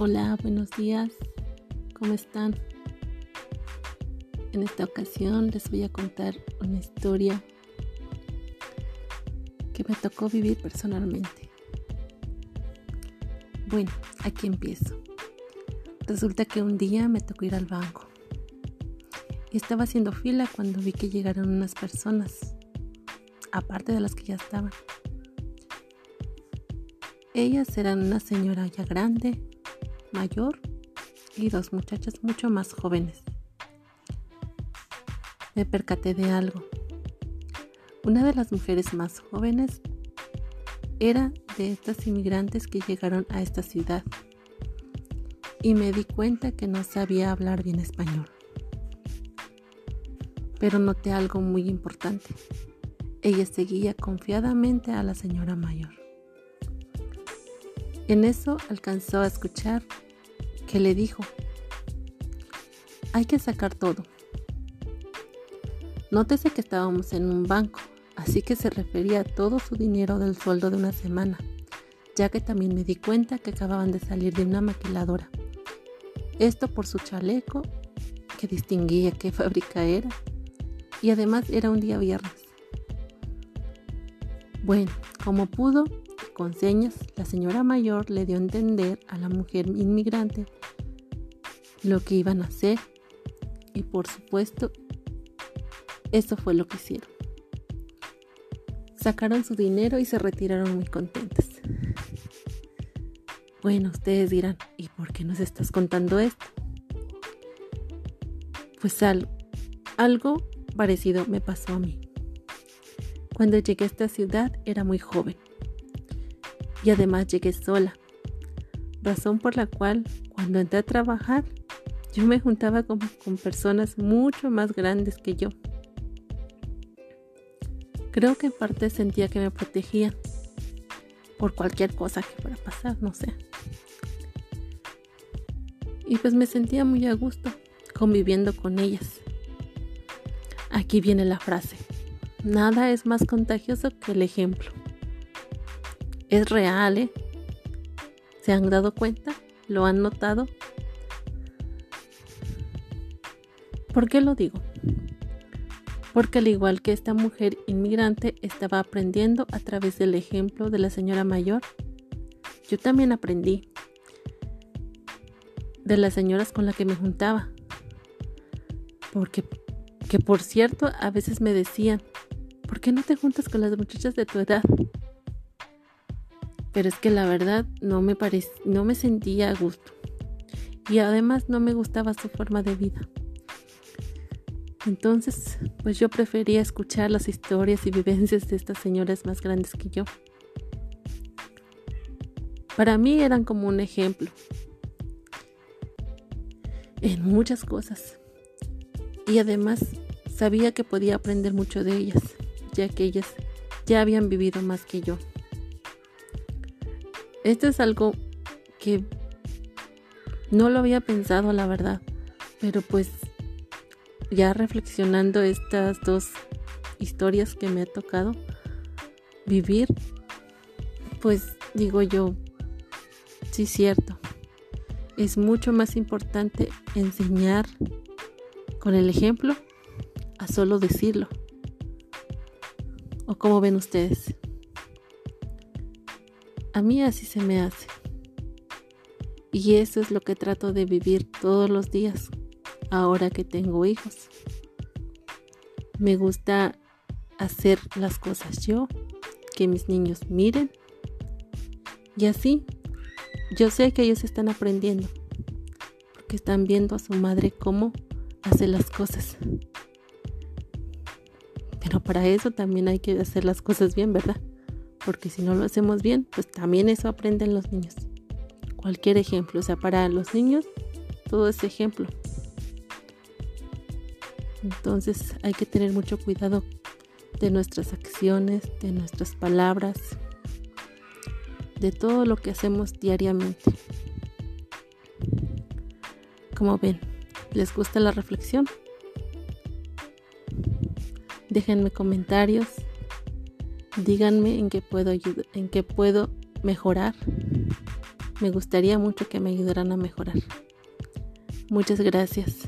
Hola, buenos días. ¿Cómo están? En esta ocasión les voy a contar una historia que me tocó vivir personalmente. Bueno, aquí empiezo. Resulta que un día me tocó ir al banco. Y estaba haciendo fila cuando vi que llegaron unas personas, aparte de las que ya estaban. Ellas eran una señora ya grande, mayor y dos muchachas mucho más jóvenes. Me percaté de algo. Una de las mujeres más jóvenes era de estas inmigrantes que llegaron a esta ciudad y me di cuenta que no sabía hablar bien español. Pero noté algo muy importante. Ella seguía confiadamente a la señora mayor. En eso alcanzó a escuchar que le dijo, hay que sacar todo. Nótese que estábamos en un banco, así que se refería a todo su dinero del sueldo de una semana, ya que también me di cuenta que acababan de salir de una maquiladora. Esto por su chaleco, que distinguía qué fábrica era, y además era un día viernes. Bueno, como pudo, con señas, la señora mayor le dio a entender a la mujer inmigrante lo que iban a hacer y por supuesto eso fue lo que hicieron. Sacaron su dinero y se retiraron muy contentas. Bueno, ustedes dirán, ¿y por qué nos estás contando esto? Pues algo, algo parecido me pasó a mí. Cuando llegué a esta ciudad era muy joven y además llegué sola, razón por la cual cuando entré a trabajar yo me juntaba con, personas mucho más grandes que yo. Creo que en parte sentía que me protegían por cualquier cosa que fuera a pasar, no sé. Y pues me sentía muy a gusto conviviendo con ellas. Aquí viene la frase. Nada es más contagioso que el ejemplo es real, ¿eh? ¿Se han dado cuenta? ¿Lo han notado? ¿Por qué lo digo? Porque al igual que esta mujer inmigrante estaba aprendiendo a través del ejemplo de la señora mayor, yo también aprendí de las señoras con las que me juntaba. Porque, que por cierto, a veces me decían, ¿por qué no te juntas con las muchachas de tu edad? Pero es que la verdad no me, no me sentía a gusto y además no me gustaba su forma de vida. Entonces, pues yo prefería escuchar las historias y vivencias de estas señoras más grandes que yo. Para mí eran como un ejemplo en muchas cosas. Y además sabía que podía aprender mucho de ellas, ya que ellas ya habían vivido más que yo. Esto es algo que no lo había pensado, la verdad, pero pues ya reflexionando estas dos historias que me ha tocado vivir, pues digo yo, sí cierto, es mucho más importante enseñar con el ejemplo a solo decirlo. ¿O cómo ven ustedes? A mí así se me hace. Y eso es lo que trato de vivir todos los días, ahora que tengo hijos. Me gusta hacer las cosas yo, que mis niños miren. Y así, yo sé que ellos están aprendiendo, porque están viendo a su madre cómo hace las cosas. Pero para eso también hay que hacer las cosas bien, ¿verdad? Porque si no lo hacemos bien, pues también eso aprenden los niños. Cualquier ejemplo, o sea, para los niños, todo es ejemplo. Entonces hay que tener mucho cuidado de nuestras acciones, de nuestras palabras, de todo lo que hacemos diariamente. Como ven, ¿les gusta la reflexión? Déjenme comentarios Díganme en qué puedo en qué puedo mejorar. me gustaría mucho que me ayudaran a mejorar. Muchas gracias.